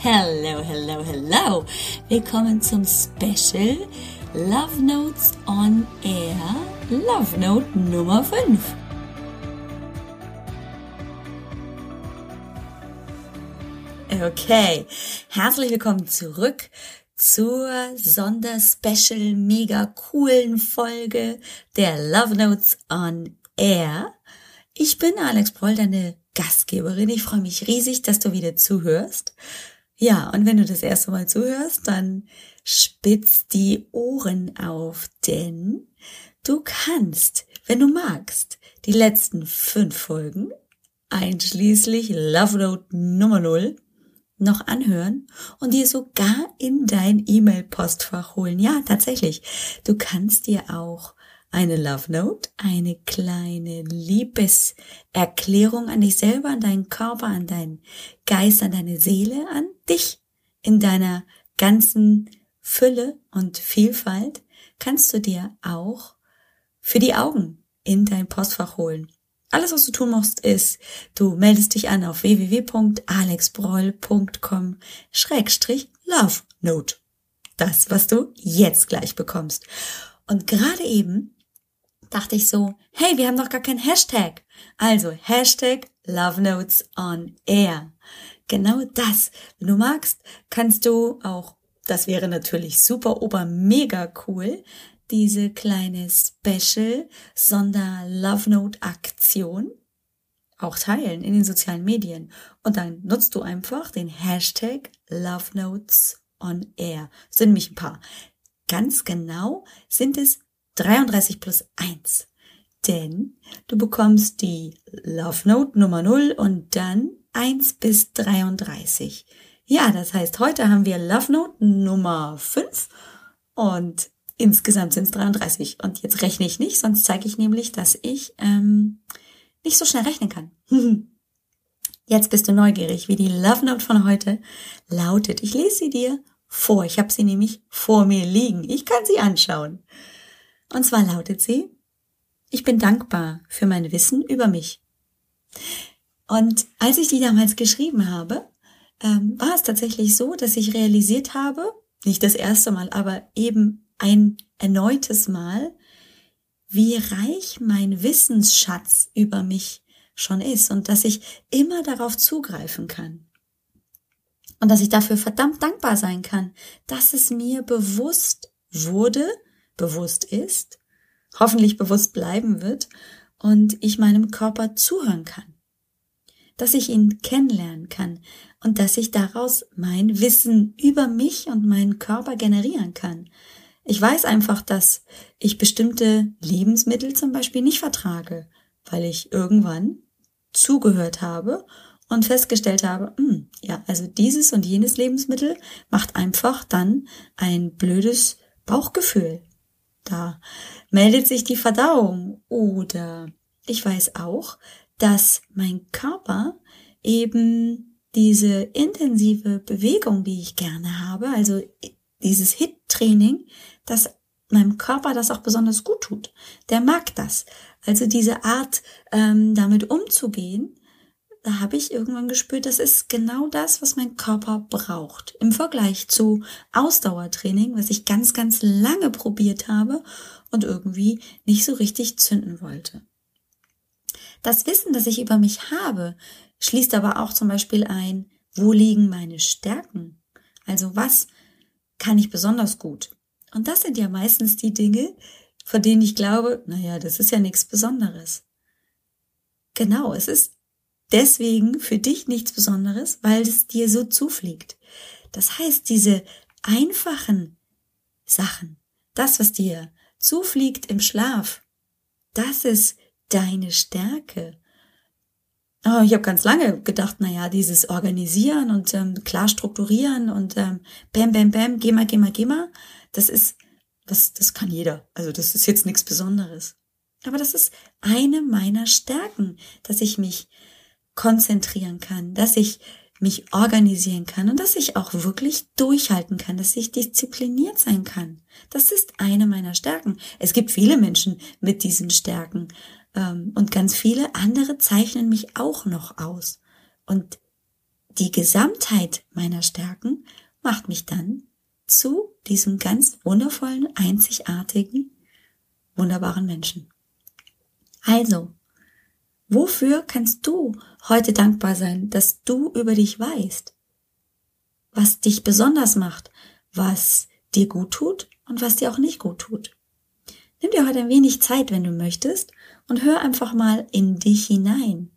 Hello, hello, hello. Willkommen zum Special Love Notes on Air, Love Note Nummer 5. Okay, herzlich willkommen zurück zur Sonderspecial mega coolen Folge der Love Notes on Air. Ich bin Alex Broll, deine Gastgeberin. Ich freue mich riesig, dass du wieder zuhörst. Ja, und wenn du das erste Mal zuhörst, dann spitz die Ohren auf, denn du kannst, wenn du magst, die letzten fünf Folgen, einschließlich Love Note Nummer 0, noch anhören und dir sogar in dein E-Mail-Postfach holen. Ja, tatsächlich. Du kannst dir auch eine Love Note, eine kleine Liebeserklärung an dich selber, an deinen Körper, an deinen Geist, an deine Seele, an dich in deiner ganzen Fülle und Vielfalt kannst du dir auch für die Augen in dein Postfach holen. Alles, was du tun musst, ist, du meldest dich an auf www.alexbroll.com Schrägstrich Love Note. Das, was du jetzt gleich bekommst. Und gerade eben dachte ich so, hey, wir haben doch gar kein Hashtag. Also Hashtag Love Notes on Air. Genau das. Wenn du magst, kannst du auch, das wäre natürlich super, ober mega cool, diese kleine Special Sonder Love Note Aktion auch teilen in den sozialen Medien. Und dann nutzt du einfach den Hashtag Love Notes on Air. Sind mich ein paar. Ganz genau sind es 33 plus 1. Denn du bekommst die Love Note Nummer 0 und dann 1 bis 33. Ja, das heißt, heute haben wir Love Note Nummer 5 und insgesamt sind es 33. Und jetzt rechne ich nicht, sonst zeige ich nämlich, dass ich ähm, nicht so schnell rechnen kann. Jetzt bist du neugierig, wie die Love Note von heute lautet. Ich lese sie dir vor. Ich habe sie nämlich vor mir liegen. Ich kann sie anschauen. Und zwar lautet sie, ich bin dankbar für mein Wissen über mich. Und als ich die damals geschrieben habe, ähm, war es tatsächlich so, dass ich realisiert habe, nicht das erste Mal, aber eben ein erneutes Mal, wie reich mein Wissensschatz über mich schon ist und dass ich immer darauf zugreifen kann. Und dass ich dafür verdammt dankbar sein kann, dass es mir bewusst wurde, bewusst ist, hoffentlich bewusst bleiben wird und ich meinem Körper zuhören kann, dass ich ihn kennenlernen kann und dass ich daraus mein Wissen über mich und meinen Körper generieren kann. Ich weiß einfach, dass ich bestimmte Lebensmittel zum Beispiel nicht vertrage, weil ich irgendwann zugehört habe und festgestellt habe, mh, hm, ja, also dieses und jenes Lebensmittel macht einfach dann ein blödes Bauchgefühl da meldet sich die Verdauung oder ich weiß auch, dass mein Körper eben diese intensive Bewegung, die ich gerne habe, also dieses HIT-Training, dass meinem Körper das auch besonders gut tut. Der mag das. Also diese Art, ähm, damit umzugehen, da habe ich irgendwann gespürt, das ist genau das, was mein Körper braucht. Im Vergleich zu Ausdauertraining, was ich ganz, ganz lange probiert habe und irgendwie nicht so richtig zünden wollte. Das Wissen, das ich über mich habe, schließt aber auch zum Beispiel ein, wo liegen meine Stärken? Also was kann ich besonders gut? Und das sind ja meistens die Dinge, von denen ich glaube, naja, das ist ja nichts Besonderes. Genau, es ist deswegen für dich nichts Besonderes, weil es dir so zufliegt. Das heißt, diese einfachen Sachen, das, was dir zufliegt im Schlaf, das ist deine Stärke. Oh, ich habe ganz lange gedacht, na ja, dieses Organisieren und ähm, klar strukturieren und ähm, bam, bam, bam, geh mal, geh mal, geh mal, das ist, das, das kann jeder. Also das ist jetzt nichts Besonderes. Aber das ist eine meiner Stärken, dass ich mich konzentrieren kann, dass ich mich organisieren kann und dass ich auch wirklich durchhalten kann, dass ich diszipliniert sein kann. Das ist eine meiner Stärken. Es gibt viele Menschen mit diesen Stärken ähm, und ganz viele andere zeichnen mich auch noch aus. Und die Gesamtheit meiner Stärken macht mich dann zu diesem ganz wundervollen, einzigartigen, wunderbaren Menschen. Also, wofür kannst du heute dankbar sein, dass du über dich weißt? Was dich besonders macht, was dir gut tut und was dir auch nicht gut tut. Nimm dir heute ein wenig Zeit, wenn du möchtest, und hör einfach mal in dich hinein,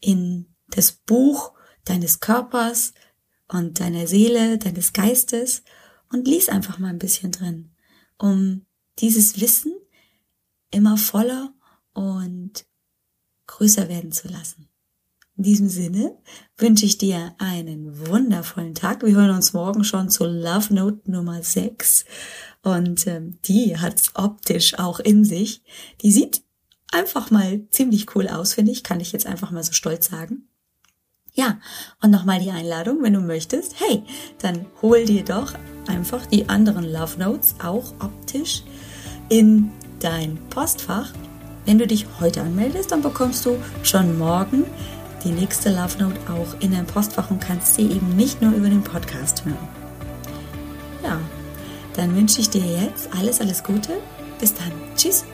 in das Buch deines Körpers und deiner Seele, deines Geistes und lies einfach mal ein bisschen drin, um dieses Wissen immer voller und größer werden zu lassen. In diesem Sinne wünsche ich dir einen wundervollen Tag. Wir hören uns morgen schon zur Love Note Nummer 6 und ähm, die hat's optisch auch in sich. Die sieht einfach mal ziemlich cool aus, finde ich, kann ich jetzt einfach mal so stolz sagen. Ja, und nochmal die Einladung, wenn du möchtest, hey, dann hol dir doch einfach die anderen Love Notes auch optisch in dein Postfach. Wenn du dich heute anmeldest, dann bekommst du schon morgen die nächste Love Note auch in dein Postfach und kannst sie eben nicht nur über den Podcast hören. Ja, dann wünsche ich dir jetzt alles, alles Gute. Bis dann. Tschüss.